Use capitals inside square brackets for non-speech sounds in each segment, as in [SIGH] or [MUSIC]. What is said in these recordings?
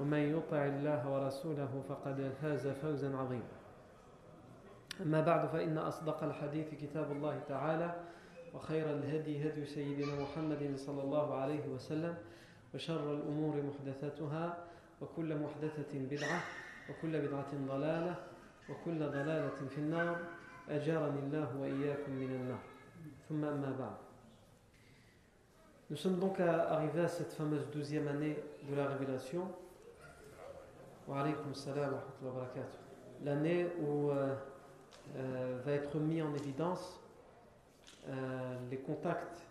ومن يطع الله ورسوله فقد فاز فوزا عظيما. أما بعد فإن أصدق الحديث كتاب الله تعالى وخير الهدي هدي سيدنا محمد صلى الله عليه وسلم وشر الأمور محدثاتها وكل محدثة بدعة وكل بدعة ضلالة وكل ضلالة في النار. أجارني الله وإياكم من النار. ثم أما بعد. Nous sommes donc arrivés à cette fameuse douzième année de la révélation. Wa. L'année où euh, euh, va être mis en évidence euh, les contacts,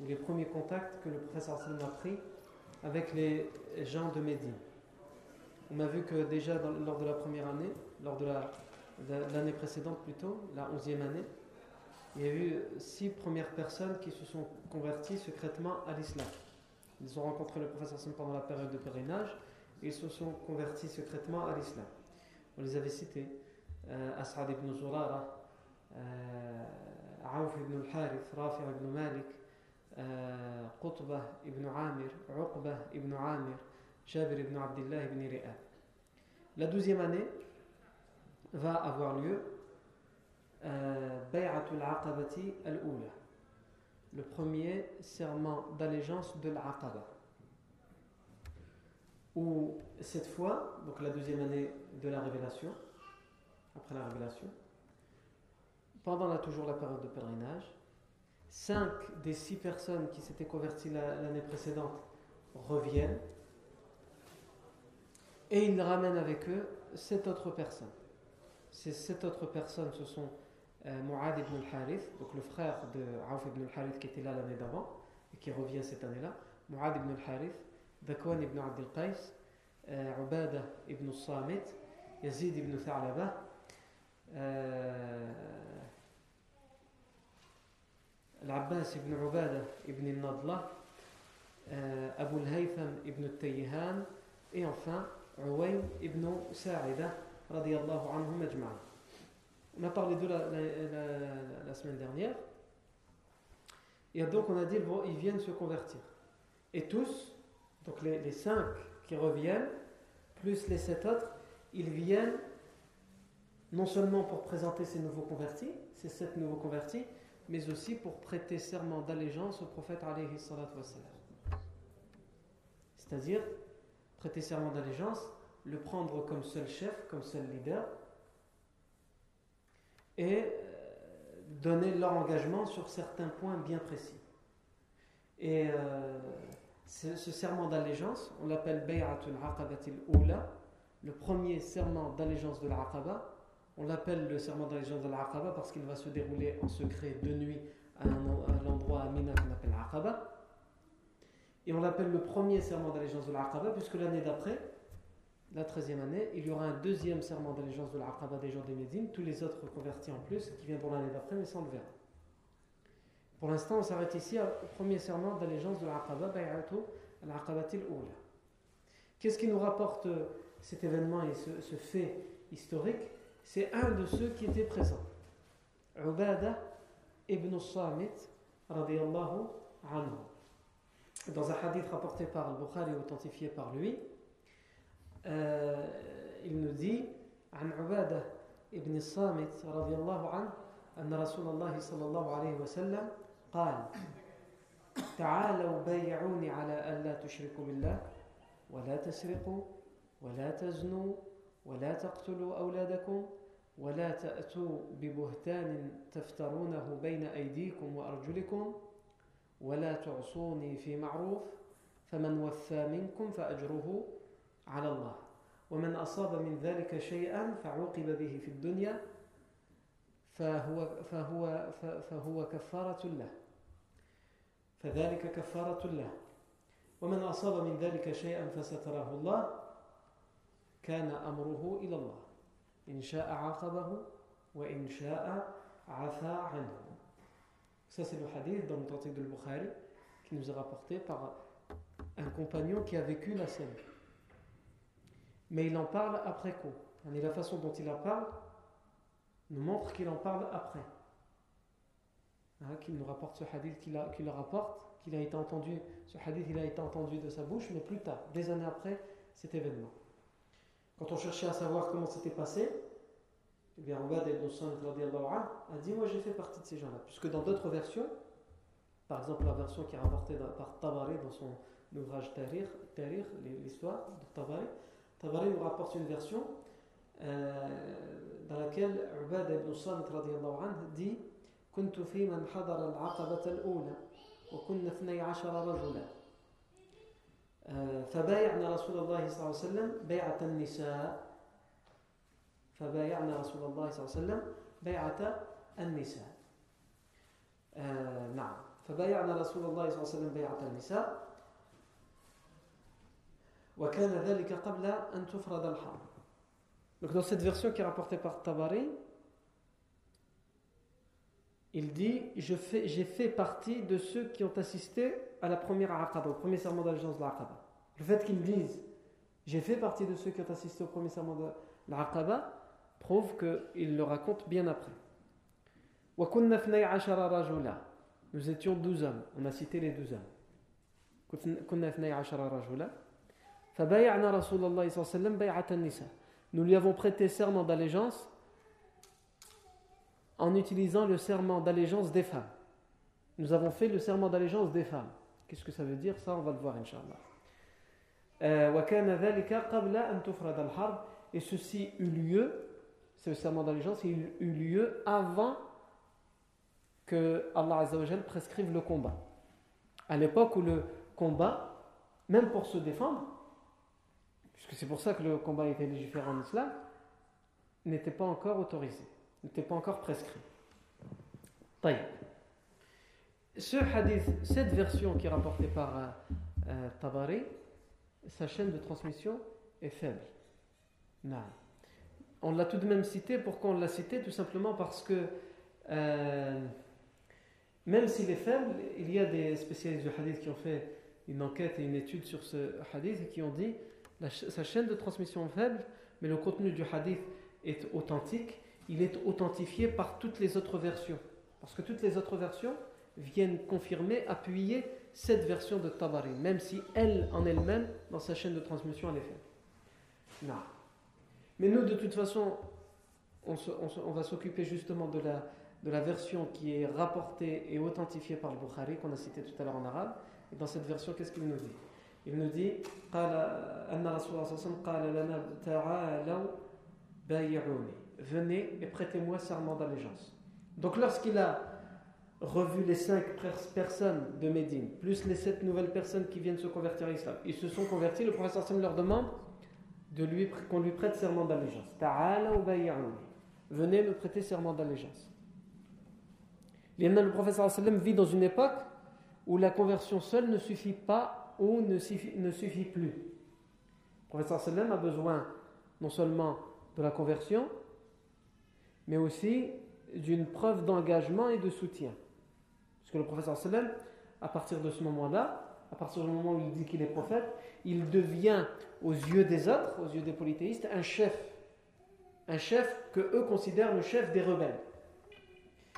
ou les premiers contacts que le professeur Sallam a pris avec les gens de Médine. On a vu que déjà lors de la première année, lors de l'année précédente plutôt, la onzième année, il y a eu six premières personnes qui se sont converties secrètement à l'islam. Ils ont rencontré le professeur Hassan pendant la période de pèlerinage ils se sont convertis secrètement à l'islam. On les avait cités euh, As'ad ibn Zurara, euh, Aouf ibn al-Harith, Rafi ibn Malik, euh, Qutbah ibn Amir, Uqbah ibn Amir, Jabir ibn Abdullah ibn Ri'ab. La douzième année va avoir lieu Bay'atul Aqabati al-Oula, le premier serment d'allégeance de l'Aqaba. Où cette fois, donc la deuxième année de la révélation, après la révélation, pendant la, toujours la période de pèlerinage, cinq des six personnes qui s'étaient converties l'année précédente reviennent et ils ramènent avec eux sept autres personnes. Ces sept autres personnes, ce sont euh, Mu'ad ibn al-Harith, donc le frère de Auf ibn al-Harith qui était là l'année d'avant et qui revient cette année-là, Mu'ad ibn al-Harith, Dakwan ibn Abd al-Qais, euh, Ubada ibn al-Samit, Yazid ibn Tha'laba, euh, Al-Abbas ibn Ubada ibn al-Nadla, euh, Abu al-Haytham ibn al-Tayyihan, et enfin Uwaym ibn Sa'ida, radiyallahu anhum ajma'an. On a parlé de la, semaine dernière. Et donc on a dit bon, ils viennent se convertir. Et tous, donc les, cinq qui reviennent, plus les sept autres, ils viennent non seulement pour présenter ces nouveaux convertis, ces sept nouveaux convertis, mais aussi pour prêter serment d'allégeance au prophète alayhi salatu C'est-à-dire prêter serment d'allégeance, le prendre comme seul chef, comme seul leader, et donner leur engagement sur certains points bien précis. Et euh, ce, serment d'allégeance, on l'appelle Bay'atul Aqabatil Oula, le premier serment d'allégeance de l'Aqaba. On l'appelle le serment d'allégeance de l'Aqaba parce qu'il va se dérouler en secret de nuit à, un, à l'endroit à Mina qu'on appelle Aqaba. Et on l'appelle le premier serment d'allégeance de l'Aqaba puisque l'année d'après, la 13e année, il y aura un deuxième serment d'allégeance de l'Aqaba des gens des Médines, tous les autres convertis en plus, qui vient pour l'année d'après, mais sans le verra. Pour l'instant, on s'arrête ici au premier serment d'allégeance de l'Aqaba, Bay'atu al-Aqabatil Oula. Qu'est-ce qui nous rapporte cet événement et ce, ce fait historique C'est un de ceux qui étaient présents. Ubada ibn Samit, radiyallahu anhu. Dans un hadith rapporté par Al-Bukhari et authentifié par lui, euh, il nous dit عن عبادة ابن الصامت رضي الله عنه أن رسول الله صلى الله عليه وسلم قال تعالوا بايعوني على ألا تشركوا بالله ولا تسرقوا ولا تزنوا ولا تقتلوا أولادكم ولا تأتوا ببهتان تفترونه بين أيديكم وأرجلكم ولا تعصوني في معروف فمن وفى منكم فأجره على الله ومن أصاب من ذلك شيئا فعوقب به في الدنيا فهو فهو فهو كفارة له. فذلك كفارة له. ومن أصاب من ذلك شيئا فستره الله. كان أمره إلى الله. إن شاء عاقبه وإن شاء عفا عنه. هذا الحديث في المتطبيق البخاري qui nous est rapporté par un compagnon qui a vécu la scène. Mais il en parle après coup. La façon dont il en parle, nous montre qu'il en parle après. Hein, qu'il nous rapporte ce hadith qu'il le rapporte, qu'il a été entendu, ce hadith a été entendu de sa bouche, mais plus tard, des années après cet événement. Quand on cherchait à savoir comment c'était passé, eh bien, ibn a dit Moi j'ai fait partie de ces gens-là. Puisque dans d'autres versions, par exemple la version qui est rapportée par Tabari dans son ouvrage Tahrir, l'histoire de Tabari, Tabari nous rapporte une version euh, dans laquelle Ubad ibn Samit dit كنت في من حضر العقبة الأولى وكنا 12 رجلا. فبايعنا رسول الله صلى الله عليه وسلم بيعة النساء. فبايعنا رسول الله صلى الله عليه وسلم بيعة النساء. نعم. فبايعنا رسول الله صلى الله عليه وسلم بيعة النساء. وكان ذلك قبل أن تفرض الحرب. Donc dans cette version qui est rapportée par Tabari, il dit J'ai fait, partie de ceux qui ont assisté à la première Aqaba, au premier serment d'allégeance de l'Aqaba. Le fait qu'ils disent J'ai fait partie de ceux qui ont assisté au premier serment de l'Aqaba prouve qu'il le raconte bien après. Nous étions 12 hommes, on a cité les 12 hommes. Nous lui avons prêté serment d'allégeance en utilisant le serment d'allégeance des femmes. Nous avons fait le serment d'allégeance des femmes. Qu'est-ce que ça veut dire? Ça, on va le voir, Inch'Allah. Euh, et ceci eut lieu, ce serment d'allégeance, il eut lieu avant que Allah Azzawajal prescrive le combat. À l'époque où le combat, même pour se défendre, puisque c'est pour ça que le combat était légiféré en islam, n'était pas encore autorisé, n'était pas encore prescrit. Taïb. Ce hadith, cette version qui est rapportée par euh, euh, Tabari, sa chaîne de transmission est faible. Non. On l'a tout de même cité. Pourquoi on l'a cité? Tout simplement parce que euh, même s'il est faible, il y a des spécialistes du hadith qui ont fait une enquête et une étude sur ce hadith et qui ont dit sa chaîne de transmission faible, mais le contenu du hadith est authentique. Il est authentifié par toutes les autres versions. Parce que toutes les autres versions viennent confirmer, appuyer cette version de Tabari, même si elle, en elle-même, dans sa chaîne de transmission, elle est faible. Non. Mais nous, de toute façon, on, va s'occuper justement de la, de la version qui est rapportée et authentifiée par le Bukhari, qu'on a cité tout à l'heure en arabe. Et dans cette version, qu'est-ce qu'il nous dit? Il nous dit Venez et prêtez-moi serment d'allégeance. Donc lorsqu'il a revu les cinq personnes de Médine, plus les sept nouvelles personnes qui viennent se convertir à l'islam, ils se sont convertis, le professeur Sam leur demande de lui, qu'on lui prête serment d'allégeance. Venez me prêter serment d'allégeance. Le professeur vit dans une époque où la conversion seule ne suffit pas ou ne suffit, ne suffit plus. Le professeur sallam a besoin non seulement de la conversion, mais aussi d'une preuve d'engagement et de soutien. Parce que le professeur sallam, à partir de ce moment-là, à partir du moment où il dit qu'il est prophète, il devient aux yeux des autres, aux yeux des polythéistes, un chef. Un chef que eux considèrent le chef des rebelles.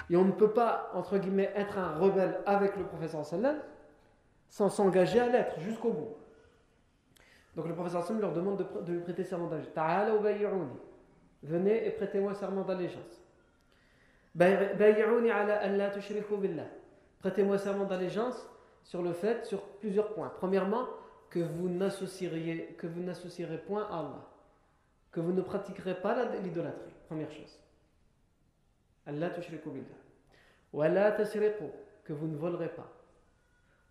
Et on ne peut pas, entre guillemets, être un rebelle avec le professeur sallam sans s'engager à l'être jusqu'au bout. Donc le professeur sallam leur demande de, lui prêter serment d'allégeance. Venez et prêtez-moi serment d'allégeance. Prêtez-moi serment d'allégeance sur le fait, sur plusieurs points. Premièrement, que vous n'associerez, que vous n'associerez point à Allah. que vous ne pratiquerez pas l'idolâtrie. Première chose. Allah tushriku billah. Wa la tasriqu, que vous ne volerez pas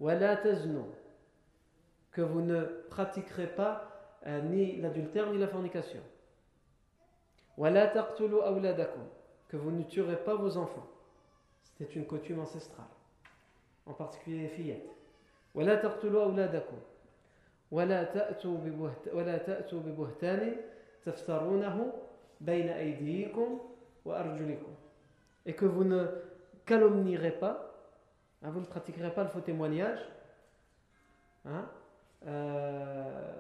Wa la taznu, que vous ne pratiquerez pas euh, ni l'adultère ni la fornication. Wa la taqtulu awladakum, que vous ne tuerez pas vos enfants. C'était une coutume ancestrale, en particulier les fillettes. Wa la taqtulu awladakum. ولا تأتوا ببهت ولا تأتوا ببهتان تفترونه بين أيديكم وأرجلكم et que vous ne calomnierez pas, hein, vous ne pratiquerez pas le faux témoignage, hein, euh,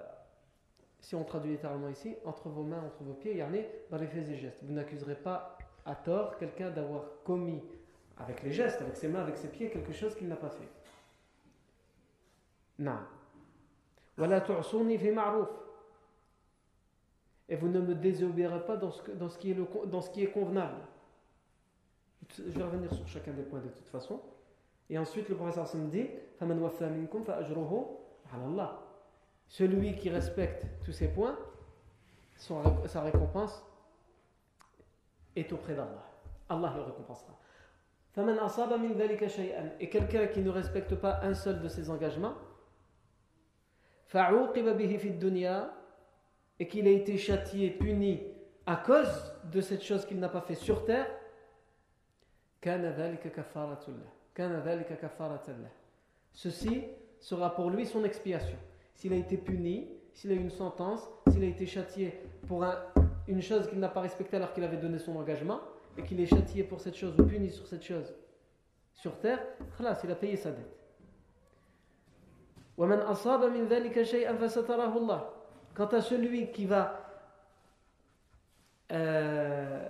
si on traduit littéralement ici, entre vos mains, entre vos pieds, yani, dans les faits et gestes. Vous n'accuserez pas à tort quelqu'un d'avoir commis avec les gestes, avec ses mains, avec ses pieds, quelque chose qu'il n'a pas fait. Non. Et vous ne me désobéirez pas dans ce, qui est convenable. Je vais revenir sur chacun des points de toute façon. Et ensuite, le professeur me dit Celui qui respecte tous ces points, son, sa récompense est auprès d'Allah. Allah le récompensera. Et quelqu'un qui ne respecte pas un seul de ses engagements, et qu'il a été châtié, puni à cause de cette chose qu'il n'a pas fait sur terre, Ceci sera pour lui son expiation. S'il a été puni, s'il a eu une sentence, s'il a été châtié pour une chose qu'il n'a pas respectée alors qu'il avait donné son engagement, et qu'il est châtié pour cette chose ou puni sur cette chose sur terre, il a payé sa dette. Quant à celui qui va euh,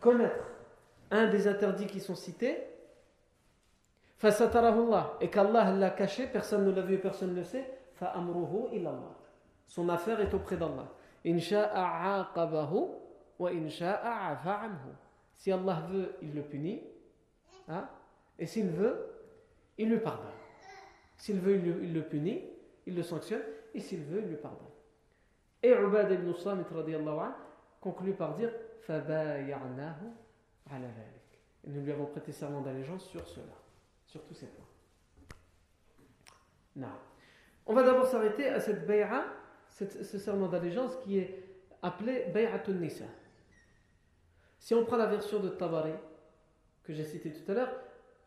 connaître un des interdits qui sont cités, et qu'Allah l'a caché, personne ne l'a vu, personne ne le sait, son affaire est auprès d'Allah. Si Allah veut, il le punit, hein, et s'il veut, il lui pardonne. S'il veut, il le, punit, il le sanctionne, et s'il veut, il lui pardonne. Et Ubad ibn Samit conclut par dire et nous lui avons prêté serment d'allégeance sur cela, sur tous ces points. Non. On va d'abord s'arrêter à cette bay'a, ce serment d'allégeance qui est appelé bay'atun nisa. Si on prend la version de Tabari que j'ai citée tout à l'heure,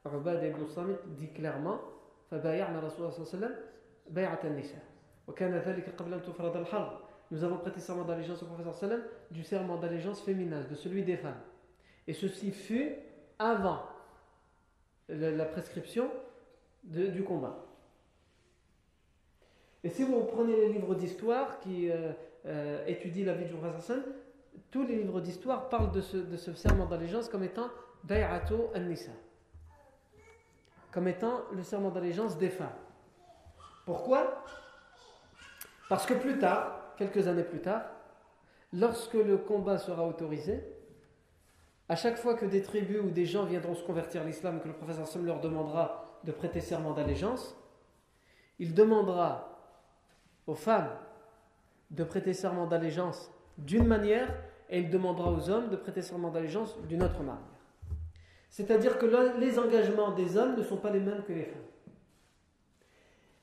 Ubad ibn Samit dit clairement فبايعنا رسول الله صلى الله عليه وسلم بيعة النساء وكان ذلك قبل أن تفرض الحرب nous avons prêté serment d'allégeance au professeur sallam du serment d'allégeance féminin, de celui des femmes. Et ceci fut avant la prescription du combat. Et si vous prenez les livres d'histoire qui euh, euh, étudient la vie du sallam, tous les livres d'histoire parlent de ce, serment d'allégeance comme étant Bay'atu an-Nisa, comme étant le serment d'allégeance des femmes. Pourquoi? Parce que plus tard, quelques années plus tard, lorsque le combat sera autorisé, à chaque fois que des tribus ou des gens viendront se convertir à l'islam, que le professeur Sam leur demandera de prêter serment d'allégeance, il demandera aux femmes de prêter serment d'allégeance d'une manière et il demandera aux hommes de prêter serment d'allégeance d'une autre manière. C'est-à-dire que les engagements des hommes ne sont pas les mêmes que les femmes.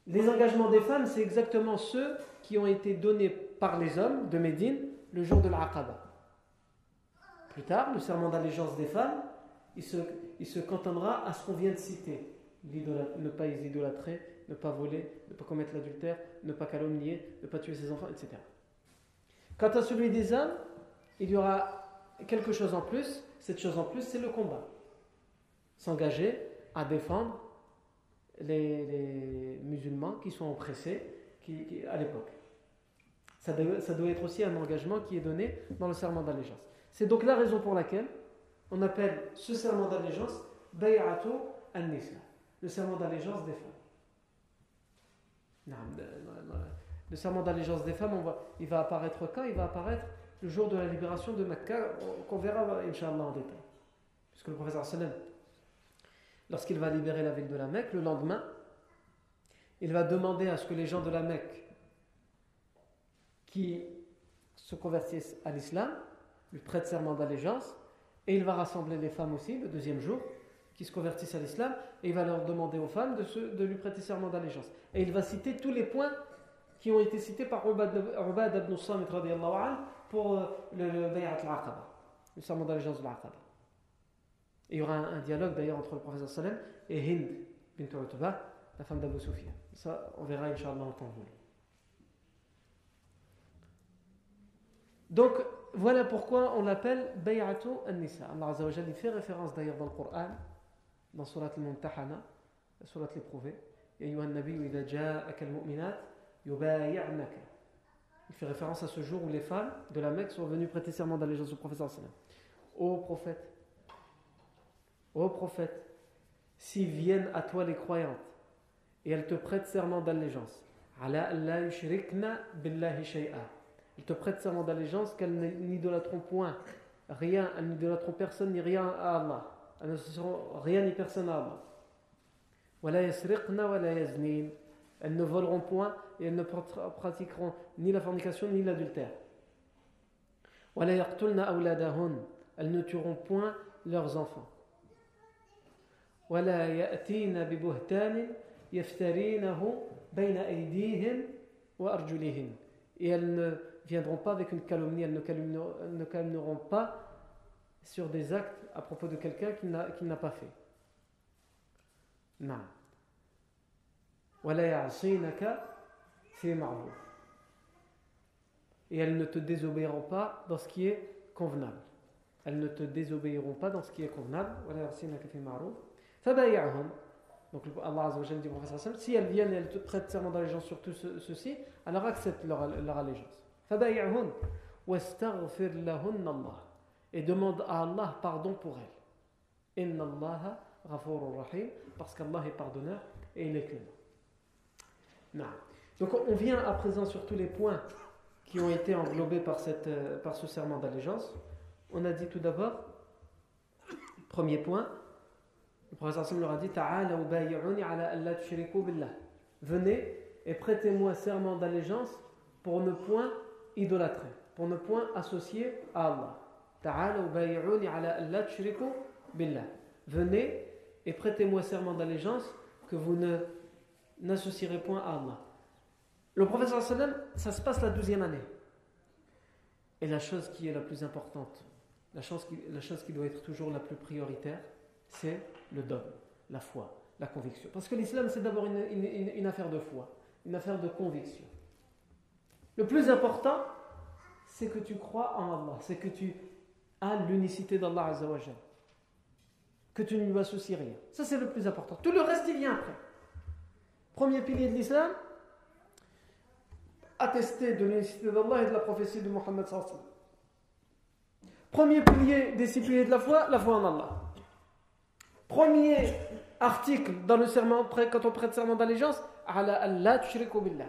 Les engagements des femmes, c'est exactement ceux qui ont été donnés par les hommes de Médine le jour de l'Aqaba. Plus tard, le serment d'allégeance des femmes, il se, il se cantonnera à ce qu'on vient de citer. Ne pas idolâtrer, ne pas voler, ne pas commettre l'adultère, ne pas calomnier, ne pas tuer ses enfants, etc. Quant à celui des hommes, il y aura quelque chose en plus. Cette chose en plus, c'est le combat. S'engager à défendre les, musulmans qui sont oppressés qui, à l'époque. Ça ça doit être aussi un engagement qui est donné dans le serment d'allégeance. C'est donc la raison pour laquelle on appelle ce serment d'allégeance Bay'atu an-Nisa, le serment d'allégeance des femmes. Le serment d'allégeance des femmes, il va apparaître quand? Il va apparaître le jour de la libération de Mecca, qu'on verra, Inch'Allah, en détail. Puisque le professeur sallam, lorsqu'il va libérer la ville de la Mecque, le lendemain, il va demander à ce que les gens de la Mecque qui se convertisse à l'islam, lui prête serment d'allégeance, et il va rassembler les femmes aussi le deuxième jour qui se convertissent à l'islam, et il va leur demander aux femmes de, de lui prêter serment d'allégeance. Et il va citer tous les points qui ont été cités par Ubad ibn Samit pour euh, le, le Bay'at al-Aqaba, le serment d'allégeance de l'Aqaba. Il y aura un, dialogue d'ailleurs entre le professeur Salem et Hind bint Utba, la femme d'Abu Sufyan. Ça, on verra Inch'Allah en temps voulu. Donc, voilà pourquoi on l'appelle Bay'atu an-Nisa. Allah Azza wa fait référence d'ailleurs dans le Coran, dans Surat al-Mumtahana, Surat l'éprouvé. Il fait référence à ce jour où les femmes de la Mecque sont venues prêter serment d'allégeance au prophète. Ô prophète, ô prophète, s'ils viennent à toi les croyantes et elles te prêtent serment d'allégeance, ala ils te prêtent serment d'allégeance qu'elles n'idolâtront point rien, elles n'idolâtront personne ni rien à Allah. Elles ne seront rien ni personne à Allah. Elles ne voleront point et elles ne pratiqueront ni la fornication ni l'adultère. Elles ne tueront point leurs enfants. Et elles ne viendront pas avec une calomnie, elles ne calomnieront, pas sur des actes à propos de quelqu'un qui n'a pas fait. Non. Et elles ne te désobéiront pas dans ce qui est convenable. Elles ne te désobéiront pas dans ce qui est convenable. Donc Allah dit au prophète si elles viennent et elles te prêtent serment d'allégeance sur tout ceci, alors accepte leur, leur allégeance. Et demande à Allah pardon pour elle. Inna rahim, parce qu'Allah est pardonneur et il est clément. Donc on vient à présent sur tous les points qui ont été englobés par, cette, euh, par ce serment d'allégeance. On a dit tout d'abord, premier point, le professeur leur a dit Venez et prêtez-moi serment d'allégeance pour ne point idolâtrer, pour ne point associer à Allah. Venez et prêtez-moi serment d'allégeance que vous ne n'associerez point à Allah. Le professeur sallam, ça se passe la douzième année. Et la chose qui est la plus importante, la chose qui, la chose qui doit être toujours la plus prioritaire, c'est le dogme, la foi, la conviction. Parce que l'islam, c'est d'abord une, une affaire de foi, une affaire de conviction. Le plus important, c'est que tu crois en Allah, c'est que tu as l'unicité d'Allah Azzawajal. Que tu ne lui associes rien. Ça, c'est le plus important. Tout le reste, il vient après. Premier pilier de l'islam, attester de l'unicité d'Allah et de la prophétie de Muhammad Premier pilier des de la foi, la foi en Allah. Premier article dans le serment, quand on prête serment d'allégeance, Allah billah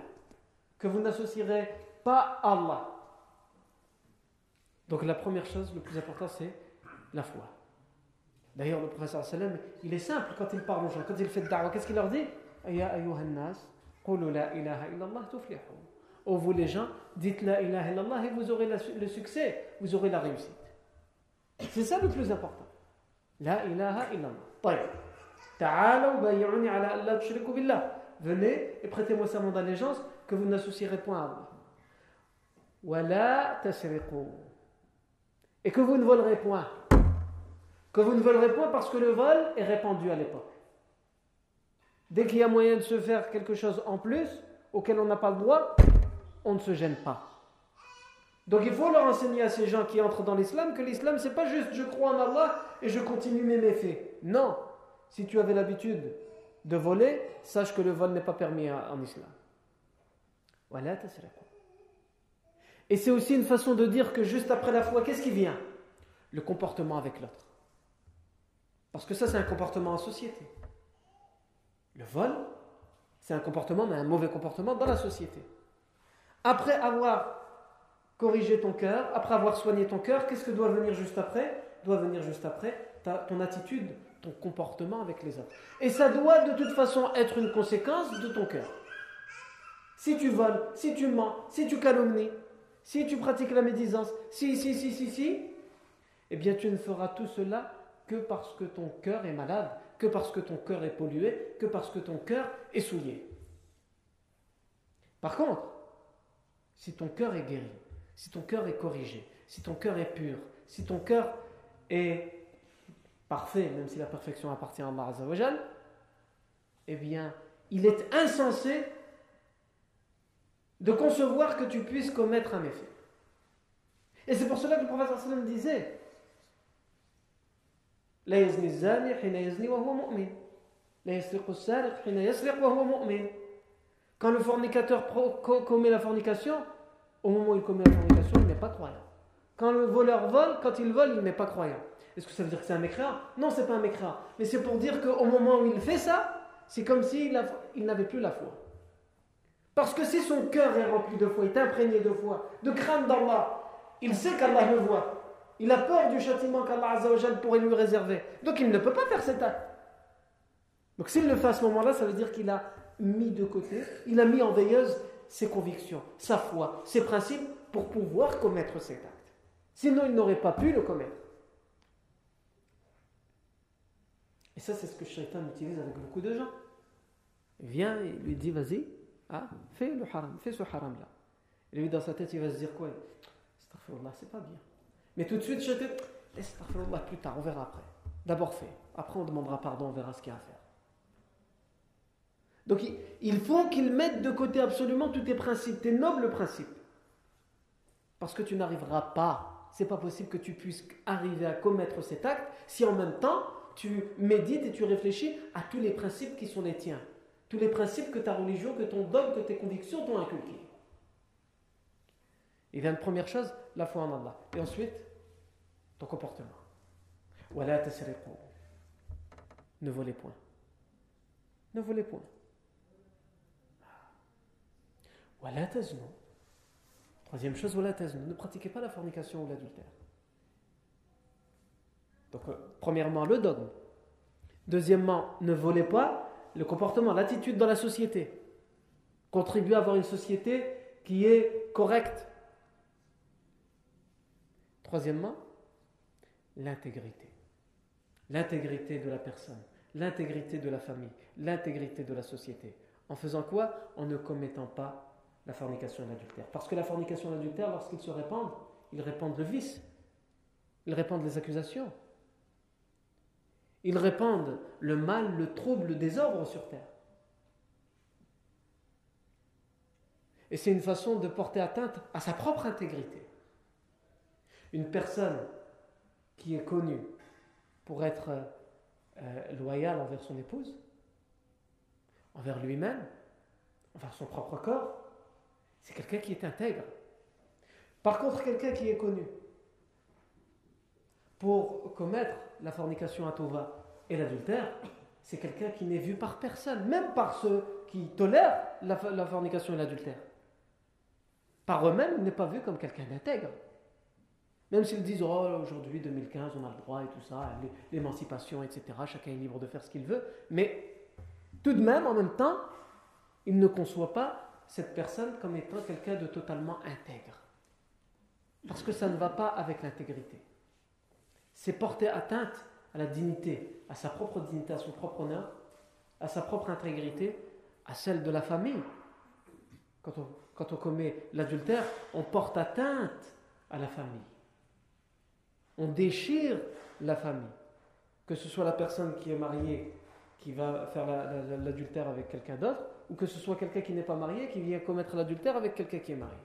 que vous n'associerez pas Allah. Donc la première chose, le plus important, c'est la foi. D'ailleurs, le professeur sallam, il est simple quand il parle aux gens, quand il fait da'wah, qu'est-ce qu'il leur dit? Oh vous les gens, dites la ilaha illallah et vous aurez le succès, vous aurez la réussite. C'est ça le plus important. La ilaha illallah. Venez et prêtez-moi serment d'allégeance que vous n'associerez point à Allah. Et que vous ne volerez point. Que vous ne volerez point parce que le vol est répandu à l'époque. Dès qu'il y a moyen de se faire quelque chose en plus, auquel on n'a pas le droit, on ne se gêne pas. Donc il faut leur enseigner à ces gens qui entrent dans l'islam que l'islam c'est pas juste je crois en Allah et je continue mes méfaits. Non, si tu avais l'habitude de voler, sache que le vol n'est pas permis en islam. Et c'est aussi une façon de dire que juste après la foi, qu'est-ce qui vient? Le comportement avec l'autre. Parce que ça, c'est un comportement en société. Le vol, c'est un comportement, mais un mauvais comportement dans la société. Après avoir corrigé ton cœur, après avoir soigné ton cœur, qu'est-ce que doit venir juste après? Doit venir juste après ton attitude, ton comportement avec les autres. Et ça doit de toute façon être une conséquence de ton cœur. Si tu voles, si tu mens, si tu calomnies, si tu pratiques la médisance, si, si, si, si, si, eh bien tu ne feras tout cela que parce que ton cœur est malade, que parce que ton cœur est pollué, que parce que ton cœur est souillé. Par contre, si ton cœur est guéri, si ton cœur est corrigé, si ton cœur est pur, si ton cœur est parfait, même si la perfection appartient à Allah eh bien, il est insensé de concevoir que tu puisses commettre un méfait. Et c'est pour cela que le prophète sallam disait wa wa. Quand le fornicateur commet la fornication, au moment où il commet la fornication, il n'est pas croyant. Quand le voleur vole, quand il vole, il n'est pas croyant. Est-ce que ça veut dire que c'est un mécréant? Non, c'est pas un mécréant. Mais c'est pour dire qu'au moment où il fait ça, c'est comme s'il n'avait plus la foi. Parce que si son cœur est rempli de foi, est imprégné de foi, de crainte d'Allah, il sait qu'Allah le voit. Il a peur du châtiment qu'Allah pourrait lui réserver. Donc il ne peut pas faire cet acte. Donc s'il le fait à ce moment-là, ça veut dire qu'il a mis de côté, il a mis en veilleuse ses convictions, sa foi, ses principes pour pouvoir commettre cet acte. Sinon, il n'aurait pas pu le commettre. Et ça, c'est ce que Shaitan utilise avec beaucoup de gens. Il vient et lui dit, vas-y, ah, fais le haram, fais ce haram-là. Et lui, dans sa tête, il va se dire quoi? C'est pas bien. Mais tout de suite, Shaitan, laisse plus tard, on verra après. D'abord fais. Après, on demandera pardon, on verra ce qu'il y a à faire. Donc il faut qu'il mette de côté absolument tous tes principes, tes nobles principes. Parce que tu n'arriveras pas, c'est pas possible que tu puisses arriver à commettre cet acte si en même temps tu médites et tu réfléchis à tous les principes qui sont les tiens. Tous les principes que ta religion, que ton dogme, que tes convictions t'ont inculqués. Et bien, première chose, la foi en Allah. Et ensuite, ton comportement. Ne volez point. Ne volez point. Troisième chose, ne pratiquez pas la fornication ou l'adultère. Donc, euh, premièrement, le dogme. Deuxièmement, ne volez pas le comportement, l'attitude dans la société. Contribuez à avoir une société qui est correcte. Troisièmement, l'intégrité. L'intégrité de la personne, l'intégrité de la famille, l'intégrité de la société. En faisant quoi? En ne commettant pas la fornication et l'adultère. Parce que la fornication et l'adultère, lorsqu'ils se répandent, ils répandent le vice, ils répandent les accusations, ils répandent le mal, le trouble, le désordre sur terre. Et c'est une façon de porter atteinte à sa propre intégrité. Une personne qui est connue pour être euh, loyale envers son épouse, envers lui-même, envers son propre corps, c'est quelqu'un qui est intègre. Par contre, quelqu'un qui est connu pour commettre la fornication à Tova et l'adultère, c'est quelqu'un qui n'est vu par personne, même par ceux qui tolèrent la, fornication et l'adultère. Par eux-mêmes, il n'est pas vu comme quelqu'un d'intègre. Même s'ils disent, oh, aujourd'hui, 2015, on a le droit et tout ça, l'émancipation, etc., chacun est libre de faire ce qu'il veut, mais tout de même, en même temps, il ne conçoit pas cette personne comme étant quelqu'un de totalement intègre. Parce que ça ne va pas avec l'intégrité. C'est porter atteinte à la dignité, à sa propre dignité, à son propre honneur, à sa propre intégrité, à celle de la famille. Quand on, commet l'adultère, on porte atteinte à la famille. On déchire la famille. Que ce soit la personne qui est mariée, qui va faire l'adultère avec quelqu'un d'autre, ou que ce soit quelqu'un qui n'est pas marié qui vient commettre l'adultère avec quelqu'un qui est marié.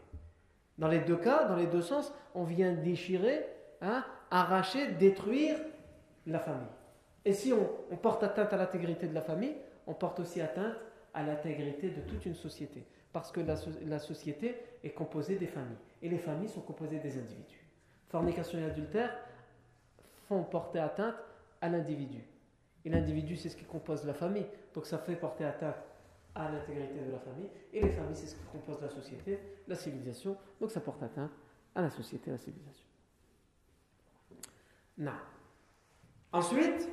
Dans les deux cas, dans les deux sens, on vient déchirer, hein, arracher, détruire la famille. Et si on, porte atteinte à l'intégrité de la famille, on porte aussi atteinte à l'intégrité de toute une société. Parce que la, la, société est composée des familles. Et les familles sont composées des individus. Fornication et adultère font porter atteinte à l'individu. Et l'individu, c'est ce qui compose la famille. Donc ça fait porter atteinte à l'intégrité de la famille. Et les familles, c'est ce qui compose la société, la civilisation. Donc ça porte atteinte à la société, à la civilisation. Non. Ensuite,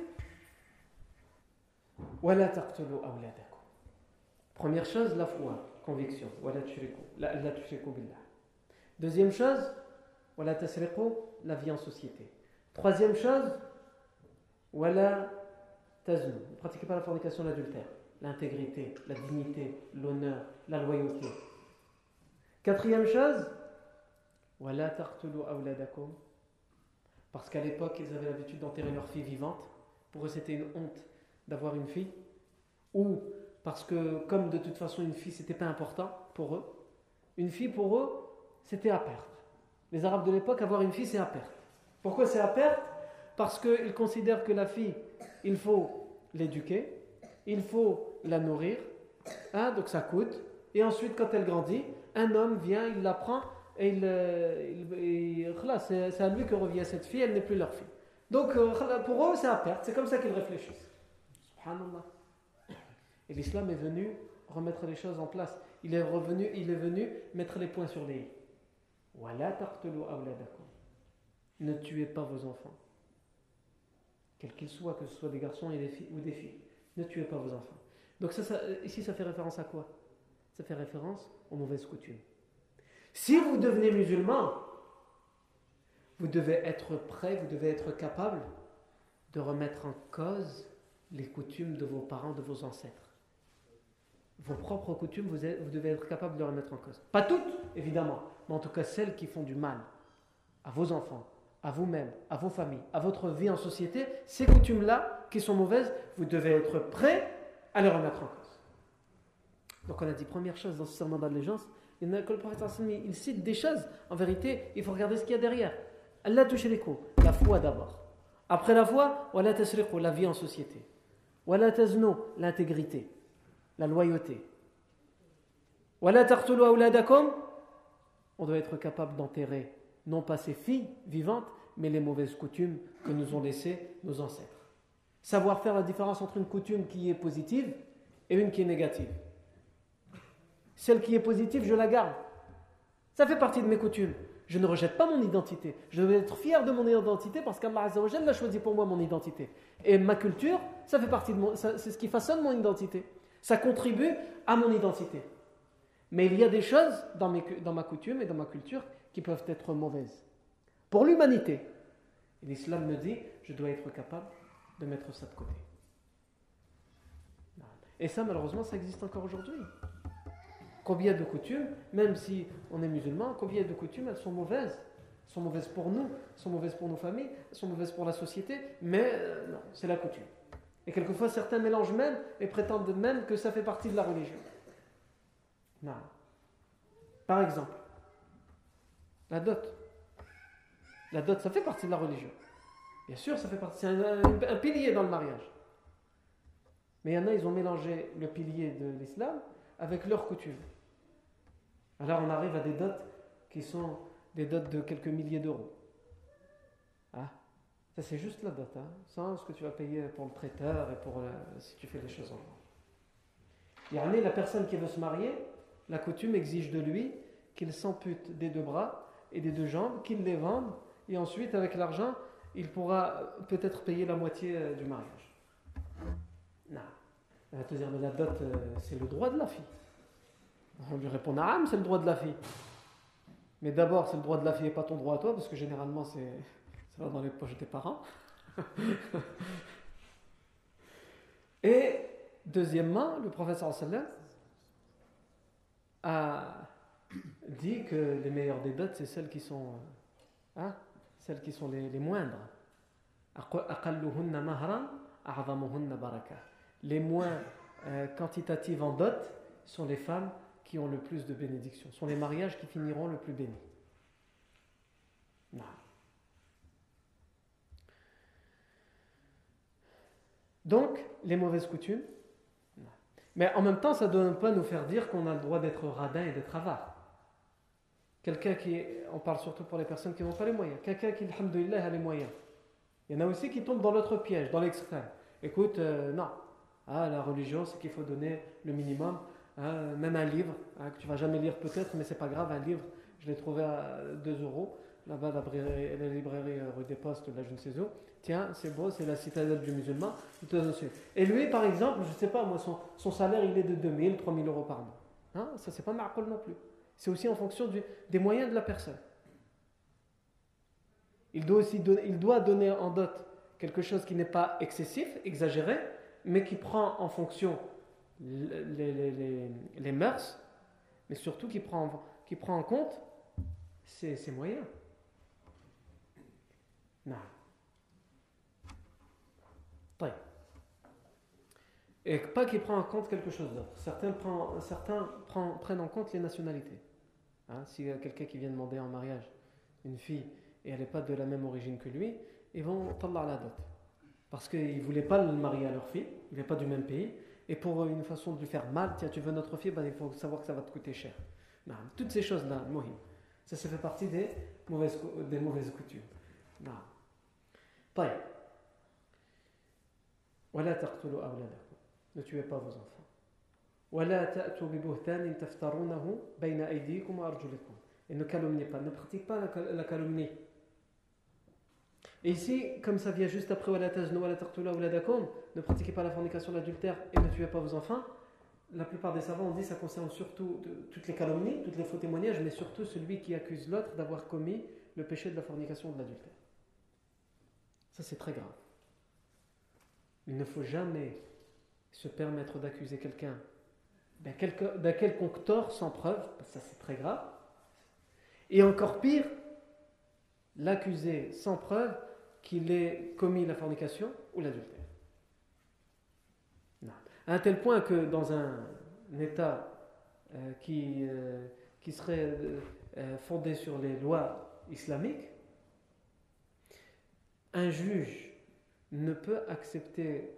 Première chose, la foi, conviction. Deuxième chose, la vie en société. Troisième chose, voilà taznu. Ne pratiquez pas la fornication, l'adultère, l'intégrité, la dignité, l'honneur, la loyauté. Quatrième chose, voilà taqtulu awladakum. Parce qu'à l'époque, ils avaient l'habitude d'enterrer leur fille vivante. Pour eux, c'était une honte d'avoir une fille. Ou parce que, comme de toute façon, une fille, c'était pas important pour eux. Une fille, pour eux, c'était à perte. Les Arabes de l'époque, avoir une fille, c'est à perte. Pourquoi c'est à perte? Parce qu'ils considèrent que la fille, il faut l'éduquer, il faut la nourrir, hein, donc ça coûte. Et ensuite, quand elle grandit, un homme vient, il la prend et il, euh, c'est à lui que revient cette fille, elle n'est plus leur fille. Donc euh, pour eux, c'est à perte, c'est comme ça qu'ils réfléchissent. Subhanallah. Et l'islam est venu remettre les choses en place. Il est revenu, il est venu mettre les points sur les i. Ne tuez pas vos enfants. Quels qu'ils soient, que ce soit des garçons et des filles, ou des filles. Ne tuez pas vos enfants. Donc ici, ça fait référence à quoi? Ça fait référence aux mauvaises coutumes. Si vous devenez musulman, vous devez être prêt, vous devez être capable de remettre en cause les coutumes de vos parents, de vos ancêtres. Vos propres coutumes, vous, devez être capable de les remettre en cause. Pas toutes, évidemment, mais en tout cas celles qui font du mal à vos enfants, à vous-même, à vos familles, à votre vie en société, ces coutumes-là qui sont mauvaises, vous devez être prêt à les remettre en cause. Donc on a dit première chose dans ce serment d'allégeance, il que cite des choses. En vérité, il faut regarder ce qu'il y a derrière. Allah tushriku, la foi d'abord. Après la foi, wala la vie en société. Wala taznu, l'intégrité, la loyauté. Wala taqtulu awladakum, on doit être capable d'enterrer non pas ses filles vivantes, mais les mauvaises coutumes que nous ont laissées nos ancêtres. Savoir faire la différence entre une coutume qui est positive et une qui est négative. Celle qui est positive, je la garde. Ça fait partie de mes coutumes. Je ne rejette pas mon identité. Je dois être fier de mon identité parce qu'Allah l'a choisi pour moi mon identité. Et ma culture, ça fait partie de mon, c'est ce qui façonne mon identité. Ça contribue à mon identité. Mais il y a des choses dans, mes, dans ma coutume et dans ma culture qui peuvent être mauvaises. Pour l'humanité. L'islam me dit, je dois être capable de mettre ça de côté. Et ça, malheureusement, ça existe encore aujourd'hui. Combien de coutumes, même si on est musulman, combien de coutumes elles sont mauvaises? Elles sont mauvaises pour nous, elles sont mauvaises pour nos familles, elles sont mauvaises pour la société, mais euh, non, c'est la coutume. Et quelquefois certains mélangent même et prétendent même que ça fait partie de la religion. Non. Par exemple, la dot. La dot, ça fait partie de la religion. Bien sûr, ça fait partie. C'est un, un, pilier dans le mariage. Mais il y en a, ils ont mélangé le pilier de l'islam avec leurs coutumes. Alors on arrive à des dots qui sont des dots de quelques milliers d'euros. Ah, ça c'est juste la dot, hein, sans ce que tu vas payer pour le traiteur et pour si tu fais les choses en Il y a la personne qui veut se marier, la coutume exige de lui qu'il s'ampute des deux bras et des deux jambes, qu'il les vende, et ensuite avec l'argent, il pourra peut-être payer la moitié euh, du mariage. Non. Elle va te dire, mais la dot, euh, c'est le droit de la fille. On lui répond, ah, c'est le droit de la fille. Mais d'abord, c'est le droit de la fille et pas ton droit à toi, parce que généralement, c'est, ça va dans les poches des parents. [LAUGHS] et deuxièmement, le professeur sallam a dit que les meilleures des dots, c'est celles qui sont, hein, celles qui sont les, les moindres. Les moins euh, quantitatives en dot sont les femmes qui ont le plus de bénédictions, sont les mariages qui finiront le plus bénis. Donc, les mauvaises coutumes. Mais en même temps, ça ne doit pas nous faire dire qu'on a le droit d'être radin et d'être avare. Quelqu'un qui, on parle surtout pour les personnes qui n'ont pas les moyens, quelqu'un qui, alhamdoulilah, a les moyens. Il y en a aussi qui tombent dans l'autre piège, dans l'extrême. Écoute, euh, non, ah, la religion, c'est qu'il faut donner le minimum. Hein, même un livre, hein, que tu vas jamais lire peut-être, mais c'est pas grave, un livre, je l'ai trouvé à 2 euros, là-bas, la, librairie euh, rue des Postes, là, je ne sais où. Tiens, c'est beau, c'est la citadelle du musulman. Et lui, par exemple, je ne sais pas, moi, son, salaire, il est de 2000, 3000 euros par mois. Hein, ça, c'est pas marqué non plus. c'est aussi en fonction des moyens de la personne. Il doit donner, il doit donner en dot quelque chose qui n'est pas excessif, exagéré, mais qui prend en fonction les, les, mœurs, mais surtout qui prend, qui prend en compte ses, ses moyens. Non. Et pas qu'il prend en compte quelque chose d'autre. Certains, prend, certains prennent en compte les nationalités. Hein, S'il y a quelqu'un qui vient demander en mariage une fille et elle n'est pas de la même origine que lui, ils vont tallah la dot. Parce qu'ils ne voulaient pas le marier à leur fille, il n'est pas du même pays. Et pour une façon de lui faire mal, tiens, tu veux notre fille, ben, il faut savoir que ça va te coûter cher. Non, toutes ces choses-là, mohim, ça, ça fait partie des mauvaises, des mauvaises coutumes. Non. Ne tuez pas vos enfants. Et ne calomniez pas, ne pratiquez pas la calomnie. Et ici, comme ça vient juste après ne pratiquez pas la fornication, l'adultère et ne tuez pas vos enfants. La plupart des savants ont dit que ça concerne surtout toutes les calomnies, toutes les faux témoignages, mais surtout celui qui accuse l'autre d'avoir commis le péché de la fornication de l'adultère. Ça, c'est très grave. Il ne faut jamais se permettre d'accuser quelqu'un d'un quelconque tort sans preuve, ça c'est très grave. Et encore pire, l'accuser sans preuve qu'il ait commis la fornication ou l'adultère. À un tel point que dans un, État euh, qui, euh, qui serait euh, fondé sur les lois islamiques, un juge ne peut accepter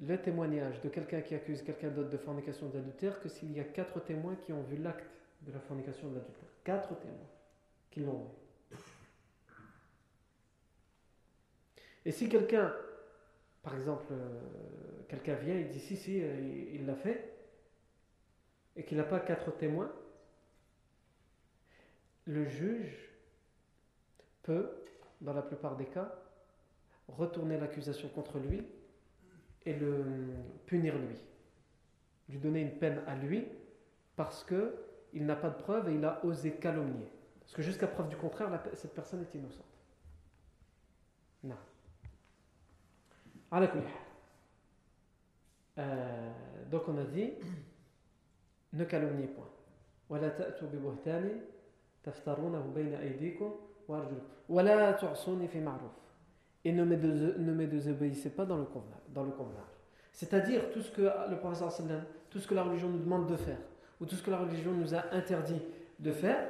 le témoignage de quelqu'un qui accuse quelqu'un d'autre de fornication d'adultère que s'il y a quatre témoins qui ont vu l'acte de la fornication d'adultère. Quatre témoins qui l'ont vu. Et si quelqu'un, par exemple, euh, quelqu'un vient et dit si, si, euh, il l'a fait, et qu'il n'a pas quatre témoins, le juge peut, dans la plupart des cas, retourner l'accusation contre lui et le punir lui. Lui donner une peine à lui parce qu'il n'a pas de preuve et il a osé calomnier. Parce que jusqu'à preuve du contraire, cette personne est innocente. Non. Euh, donc on a dit [CLEARS THROAT] ne calomniez point. et ne me, désobéissez pas dans le convenable. C'est-à-dire tout ce que le professeur tout ce que la religion nous demande de faire, ou tout ce que la religion nous a interdit de faire,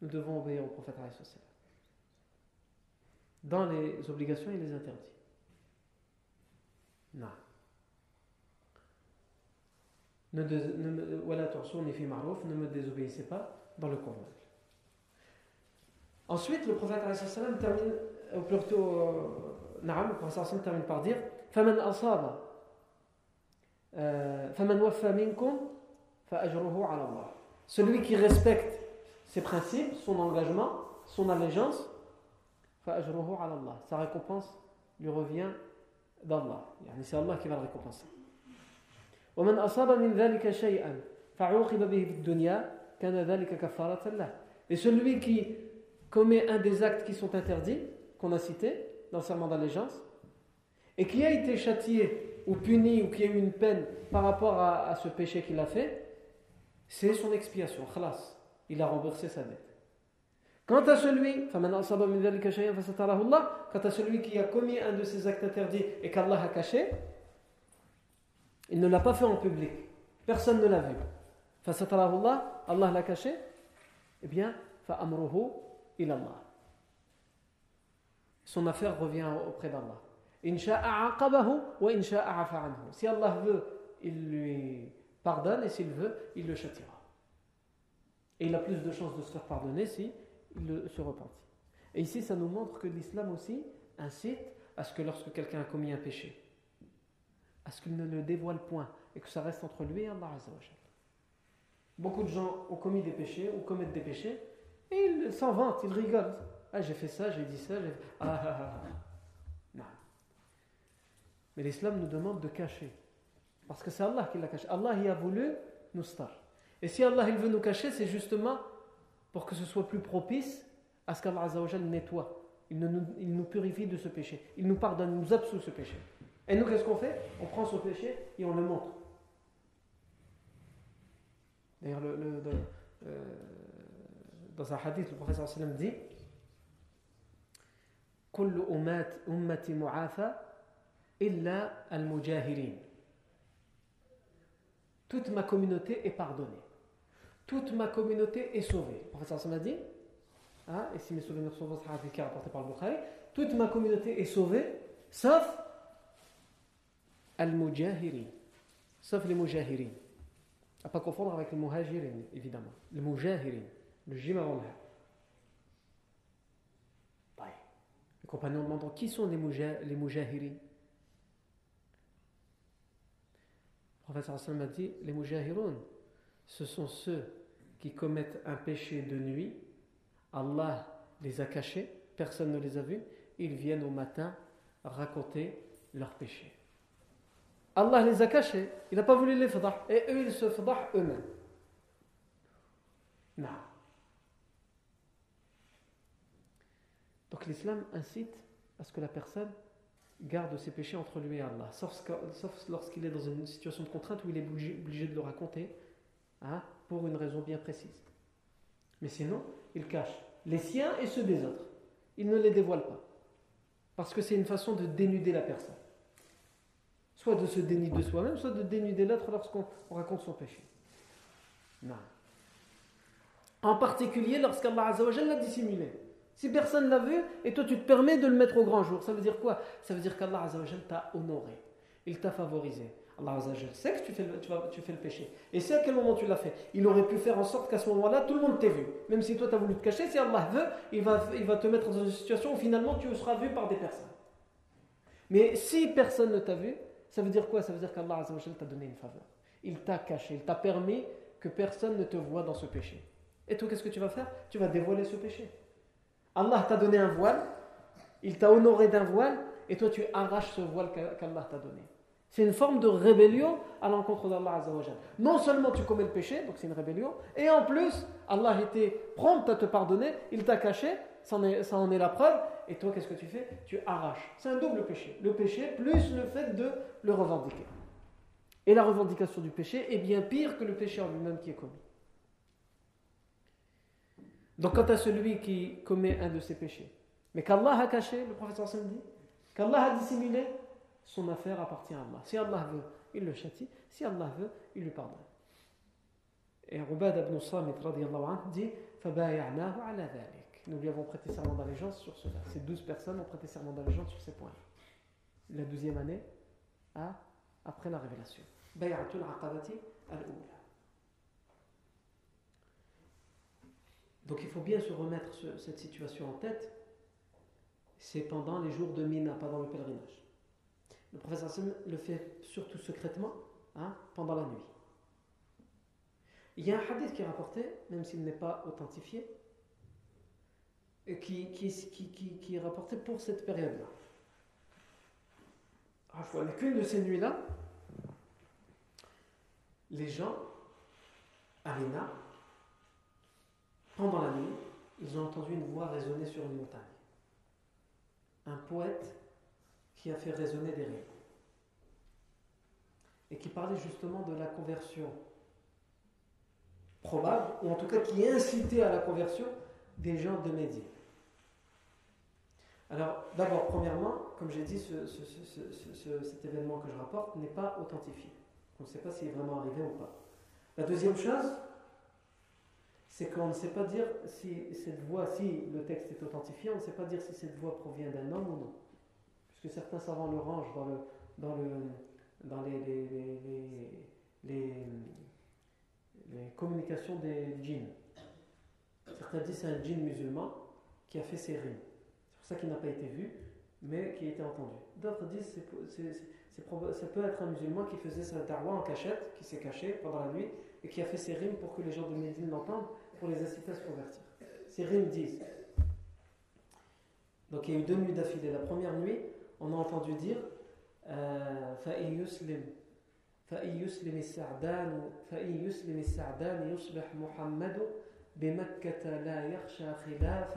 nous devons obéir au prophète dans les obligations et les interdits. Non. Ne, ne, ne me désobéissez pas dans le convenable. Ensuite, le prophète termine ou plutôt, Naam, le professeur termine par dire فمن أصاب فمن وفى منكم فأجره على الله celui qui respecte ses principes, son engagement, son allégeance فأجره على الله sa récompense lui revient d'Allah يعني c'est Allah qui va le récompenser ومن أصاب من ذلك شيئا فعوقب به في الدنيا كان ذلك كفارة له et celui qui commet un des actes qui sont interdits qu'on a cité dans le serment d'allégeance, et qui a été châtié ou puni ou qui a eu une peine par rapport à, ce péché qu'il a fait, c'est son expiation. Khalas, il a remboursé sa dette. Quant à celui, quant à celui qui a commis un de ces actes interdits et qu'Allah a caché, il ne l'a pas fait en public. Personne ne l'a vu. Allah l'a caché. Eh bien, fa'amruhu ilallah. Son affaire revient auprès d'Allah. Si Allah veut, il lui pardonne et s'il veut, il le châtira. Et il a plus de chances de se faire pardonner si il se repentit. Et ici, ça nous montre que l'islam aussi incite à ce que lorsque quelqu'un a commis un péché, à ce qu'il ne le dévoile point et que ça reste entre lui et Allah Beaucoup de gens ont commis des péchés ou commettent des péchés et ils s'en vantent, ils rigolent. Ah, j'ai fait ça, j'ai dit ça. Ah, ah, ah, non. Mais l'islam nous demande de cacher. Parce que c'est Allah qui l'a caché. Allah y a voulu nous star. Et si Allah il veut nous cacher, c'est justement pour que ce soit plus propice à ce qu'Allah nettoie. Il nous, il nous purifie de ce péché. Il nous pardonne, il nous absout ce péché. Et nous, qu'est-ce qu'on fait On prend ce péché et on le montre. D'ailleurs, le, euh, dans un hadith, le professeur sallam dit كل أمتي معافى إلا المجاهرين Toute ma communauté est pardonnée. Toute ma communauté est sauvée. Le professeur Hassan a dit, hein, et si mes souvenirs sont votre hadith qui est rapporté par le Bukhari, toute ma communauté est sauvée, sauf al-mujahirin. Sauf les mujahirin. À pas confondre avec les muhajirin, évidemment. Les mujahirin. Le jim avant Les compagnons demandent qui sont les, les mujahirin Le professeur Hassan a dit les mujahiroun, ce sont ceux qui commettent un péché de nuit. Allah les a cachés, personne ne les a vus. Ils viennent au matin raconter leur péché. Allah les a cachés, il n'a pas voulu les fadah, et eux ils se fadah eux-mêmes. Non. Donc l'islam incite à ce que la personne garde ses péchés entre lui et Allah, sauf, lorsqu'il est dans une situation de contrainte où il est obligé de le raconter hein, pour une raison bien précise. Mais sinon, il cache les siens et ceux des autres. Il ne les dévoile pas. Parce que c'est une façon de dénuder la personne. Soit de se dénuder de soi-même, soit de dénuder l'autre lorsqu'on raconte son péché. Non. En particulier lorsqu'Allah l'a dissimulé. Si personne l'a vu et toi tu te permets de le mettre au grand jour, ça veut dire quoi? Ça veut dire qu'Allah t'a honoré, il t'a favorisé. Allah sait que tu fais, le, tu, fais le péché. Et c'est à quel moment tu l'as fait? Il aurait pu faire en sorte qu'à ce moment-là, tout le monde t'ait vu. Même si toi tu as voulu te cacher, si Allah veut, il va, il va te mettre dans une situation où finalement tu seras vu par des personnes. Mais si personne ne t'a vu, ça veut dire quoi? Ça veut dire qu'Allah t'a donné une faveur. Il t'a caché, il t'a permis que personne ne te voit dans ce péché. Et toi, qu'est-ce que tu vas faire? Tu vas dévoiler ce péché. Allah t'a donné un voile, il t'a honoré d'un voile, et toi tu arraches ce voile qu'Allah t'a donné. C'est une forme de rébellion à l'encontre d'Allah Non seulement tu commets le péché, donc c'est une rébellion, et en plus, Allah était prompt à te pardonner, il t'a caché, ça en, est, la preuve, et toi qu'est-ce que tu fais? Tu arraches. C'est un double péché. Le péché plus le fait de le revendiquer. Et la revendication du péché est bien pire que le péché en lui-même qui est commis. Donc quant à celui qui commet un de ces péchés, mais qu'Allah a caché, le professeur Hassan dit, qu'Allah a dissimulé, son affaire appartient à Allah. Si Allah veut, il le châtie. Si Allah veut, il lui pardonne. Et Rubad ibn Samit dit Nous lui avons prêté serment d'allégeance sur cela. Ces douze personnes ont prêté serment d'allégeance sur ces points. La douzième année, après la révélation. Bay'atul aqabati al-ula. Donc il faut bien se remettre cette situation en tête. C'est pendant les jours de Mina, pas dans le pèlerinage. Le professeur le fait surtout secrètement, hein, pendant la nuit. Il y a un hadith qui est rapporté, même s'il n'est pas authentifié, qui, est rapporté pour cette période-là. Avec qu'une de ces nuits-là, les gens à Mina pendant la nuit, ils ont entendu une voix résonner sur une montagne. Un poète qui a fait résonner des rires. Et qui parlait justement de la conversion probable, ou en tout cas qui incitait à la conversion des gens de Médine. Alors, d'abord, premièrement, comme j'ai dit, cet événement que je rapporte n'est pas authentifié. On ne sait pas s'il est vraiment arrivé ou pas. La deuxième chose, c'est qu'on ne sait pas dire si cette voix, si le texte est authentifié, on ne sait pas dire si cette voix provient d'un homme ou non. Puisque certains savants le rangent dans, le, dans, le, dans les, communications des djinns. Certains disent que c'est un djinn musulman qui a fait ses rimes. C'est pour ça qu'il n'a pas été vu, mais qui a été entendu. D'autres disent que ça peut être un musulman qui faisait sa darwa en cachette, qui s'est caché pendant la nuit, et qui a fait ses rimes pour que les gens de Médine l'entendent, pour les inciter à se convertir. Ces rimes disent donc il y a eu deux nuits d'affilée. La première nuit, on a entendu dire euh,: Fa'i Yuslim, Fa'i Yuslim et Sardan, Fa'i Yuslim et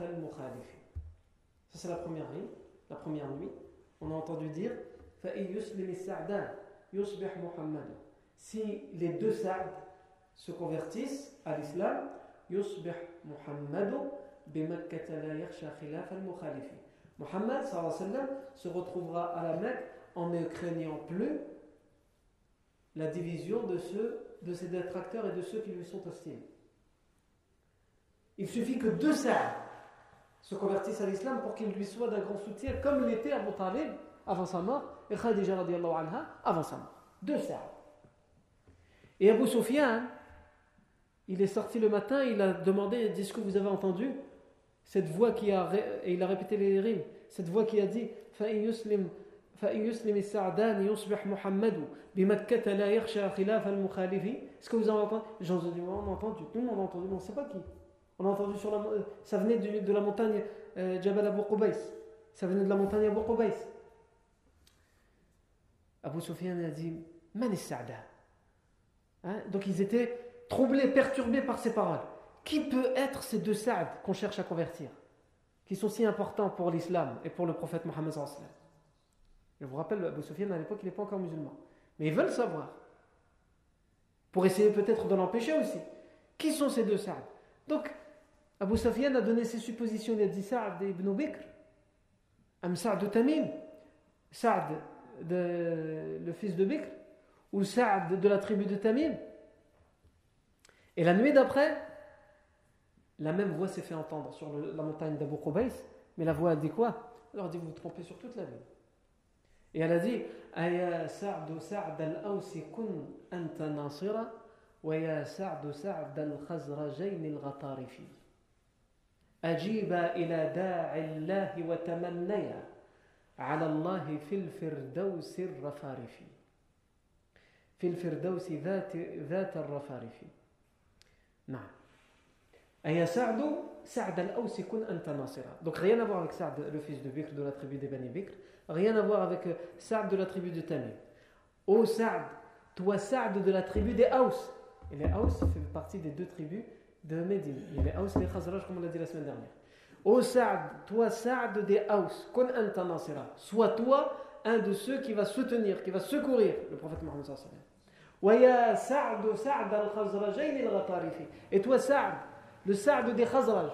al-Mukhalifi. Ça c'est la première nuit, la première nuit. On a entendu dire: Fa'i Yuslim et Sardan, Yusbeh Si les deux Sardes se convertissent à l'islam, Yusbeh Muhammadou, Bimakkata la Yersha Khilaf al-Mukhalifi. Muhammad se retrouvera à la Mecque en ne craignant plus la division de, ceux, de ses détracteurs et de ceux qui lui sont hostiles. Il suffit que deux Sa'd se convertissent à l'islam pour qu'il lui soit d'un grand soutien, comme l'était Abu Talib avant sa mort et Khadija anha avant sa mort. Deux Sa'd. Et Abu Sufyan, il est sorti le matin, il a demandé Est-ce que vous avez entendu cette voix qui a, et il a répété les rimes, cette voix qui a dit Est-ce que vous en entendez J'ai entendu, on a entendu, tout le monde a entendu, mais on ne sait pas qui. On a entendu sur la, euh, ça venait de, de la montagne euh, Jabal Abu Ça venait de la montagne Abu Qubais. Abu Sufyan a dit Man hein? Donc ils étaient troublés, perturbés par ces paroles. Qui peut être ces deux Sa'd qu'on cherche à convertir Qui sont si importants pour l'islam et pour le prophète Mohammed Je vous rappelle, Abu Sufyan à l'époque, il n'est pas encore musulman. Mais ils veulent savoir. Pour essayer peut-être de l'empêcher aussi. Qui sont ces deux Sa'd Donc, Abu Sufyan a donné ses suppositions. Il a dit Sa'd ibn Bikr, Am Sa'd Tamim, Sa'd, le fils de Bikr, ou Sa'd de la tribu de Tamim. Et la nuit d'après, la même voix s'est fait entendre sur la montagne d'Abu Qubays, mais la voix a dit quoi Alors dit, vous vous trompez sur toute la vie. Et elle a dit, Aya Sa'd Sa'd al-Awsi kun anta nasira, wa ya Sa'd Sa'd al-Khazrajayn al-Ghatarifi. أجيبا إلى داعي الله وتمنيا على الله في الفردوس الرفارف في الفردوس ذات ذات الرفارف نعم Aya Sa'dou, Sa'd al-Aws anta nasira. Donc rien à voir avec Sa'd, le fils de Bikr de la tribu des Bani Bikr. Rien à voir avec Sa'd de la tribu de Tamim. Ô Sa'd, toi Sa'd de la tribu des Aous. Et les Aous fait partie des deux tribus de Médine. Et les Aous, les Khazraj, comme on l'a dit la semaine dernière. Ô Sa'd, toi Sa'd des Aous, kun anta nasira. Sois toi un de ceux qui va soutenir, qui va secourir le prophète Mohammed sallallahu alayhi wa sallam. Et toi Sa'd, le Sa'd des Khazraj.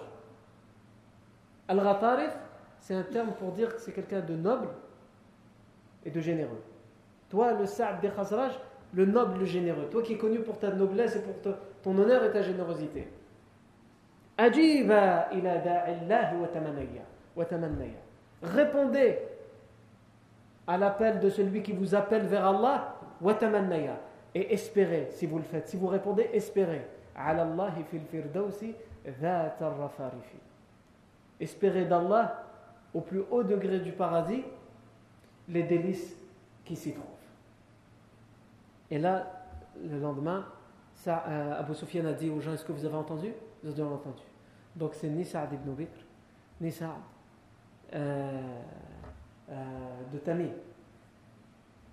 Al-Ghatarif, c'est un terme pour dire que c'est quelqu'un de noble et de généreux. Toi, le Sa'd des Khazraj, le noble, le généreux. Toi qui es connu pour ta noblesse et pour ton honneur et ta générosité. Ajiba ila da'illahi wa tamannaya. Répondez à l'appel de celui qui vous appelle vers Allah wa tamannaya et espérez, si vous le faites, si vous répondez, espérez. Espérez d'Allah au plus haut degré du paradis les délices qui s'y trouvent. Et là, le lendemain, ça, euh, Abu Sufyan a dit aux gens Est-ce que vous avez entendu? Vous avez entendu. Donc c'est ni Sa'ad ibn Bikr, ni Sa'ad euh, euh, de Tamim.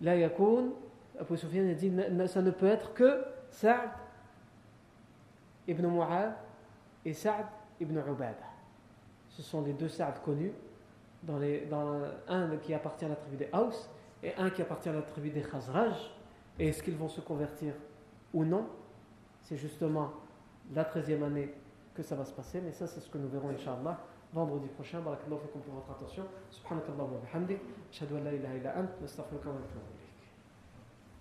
Là, yakoun Abu Sufyan a dit ça ne peut être que Sa'd ibn Mu'ad et Sa'd ibn Ubada. Ce sont les deux Sa'd connus, dans les, dans un qui appartient à la tribu des Haus et un qui appartient à la tribu des Khazraj. Et est-ce qu'ils vont se convertir ou non? C'est justement la 13e année que ça va se passer, mais ça c'est ce que nous verrons, Inch'Allah, vendredi prochain. Barakallahu fikum pour votre attention. Subhanakallahu wa bihamdik. Ashhadu ilaha ant. Wa